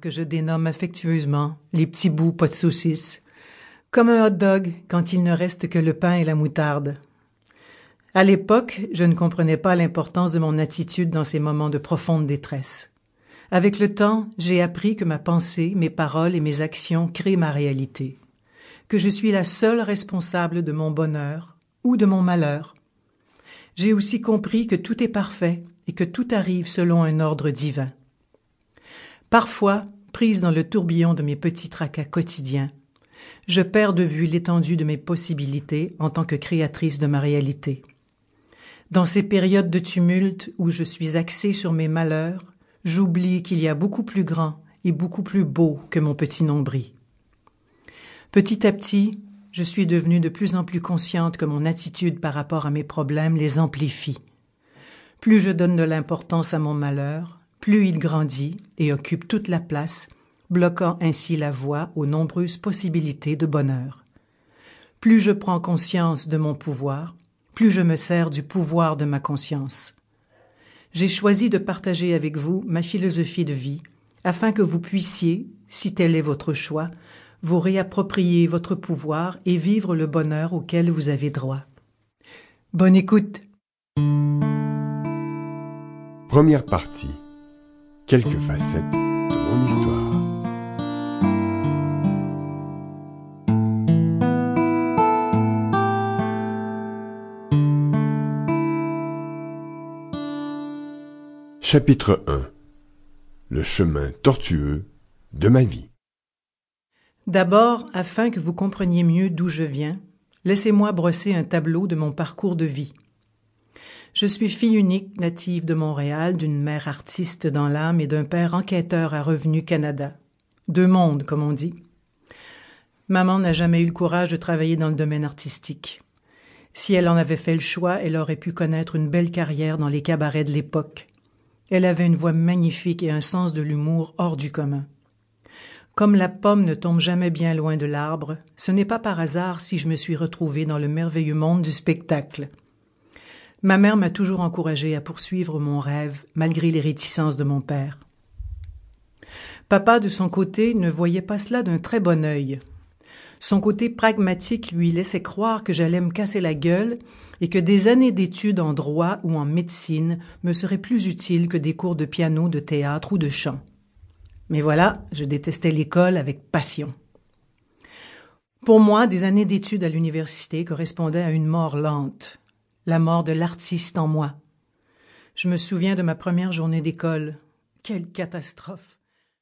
que je dénomme affectueusement les petits bouts pas de saucisses, comme un hot dog quand il ne reste que le pain et la moutarde. À l'époque, je ne comprenais pas l'importance de mon attitude dans ces moments de profonde détresse. Avec le temps, j'ai appris que ma pensée, mes paroles et mes actions créent ma réalité, que je suis la seule responsable de mon bonheur ou de mon malheur. J'ai aussi compris que tout est parfait et que tout arrive selon un ordre divin. Parfois, prise dans le tourbillon de mes petits tracas quotidiens, je perds de vue l'étendue de mes possibilités en tant que créatrice de ma réalité. Dans ces périodes de tumulte où je suis axée sur mes malheurs, j'oublie qu'il y a beaucoup plus grand et beaucoup plus beau que mon petit nombril. Petit à petit, je suis devenue de plus en plus consciente que mon attitude par rapport à mes problèmes les amplifie. Plus je donne de l'importance à mon malheur, plus il grandit et occupe toute la place, bloquant ainsi la voie aux nombreuses possibilités de bonheur. Plus je prends conscience de mon pouvoir, plus je me sers du pouvoir de ma conscience j'ai choisi de partager avec vous ma philosophie de vie afin que vous puissiez, si tel est votre choix, vous réapproprier votre pouvoir et vivre le bonheur auquel vous avez droit. Bonne écoute. Première partie. Quelques facettes de mon histoire. Chapitre 1 Le chemin tortueux de ma vie D'abord, afin que vous compreniez mieux d'où je viens, laissez-moi brosser un tableau de mon parcours de vie. Je suis fille unique native de Montréal, d'une mère artiste dans l'âme et d'un père enquêteur à Revenu Canada. Deux mondes, comme on dit. Maman n'a jamais eu le courage de travailler dans le domaine artistique. Si elle en avait fait le choix, elle aurait pu connaître une belle carrière dans les cabarets de l'époque. Elle avait une voix magnifique et un sens de l'humour hors du commun. Comme la pomme ne tombe jamais bien loin de l'arbre, ce n'est pas par hasard si je me suis retrouvée dans le merveilleux monde du spectacle. Ma mère m'a toujours encouragée à poursuivre mon rêve, malgré les réticences de mon père. Papa, de son côté, ne voyait pas cela d'un très bon œil. Son côté pragmatique lui laissait croire que j'allais me casser la gueule et que des années d'études en droit ou en médecine me seraient plus utiles que des cours de piano, de théâtre ou de chant. Mais voilà, je détestais l'école avec passion. Pour moi, des années d'études à l'université correspondaient à une mort lente, la mort de l'artiste en moi. Je me souviens de ma première journée d'école. Quelle catastrophe.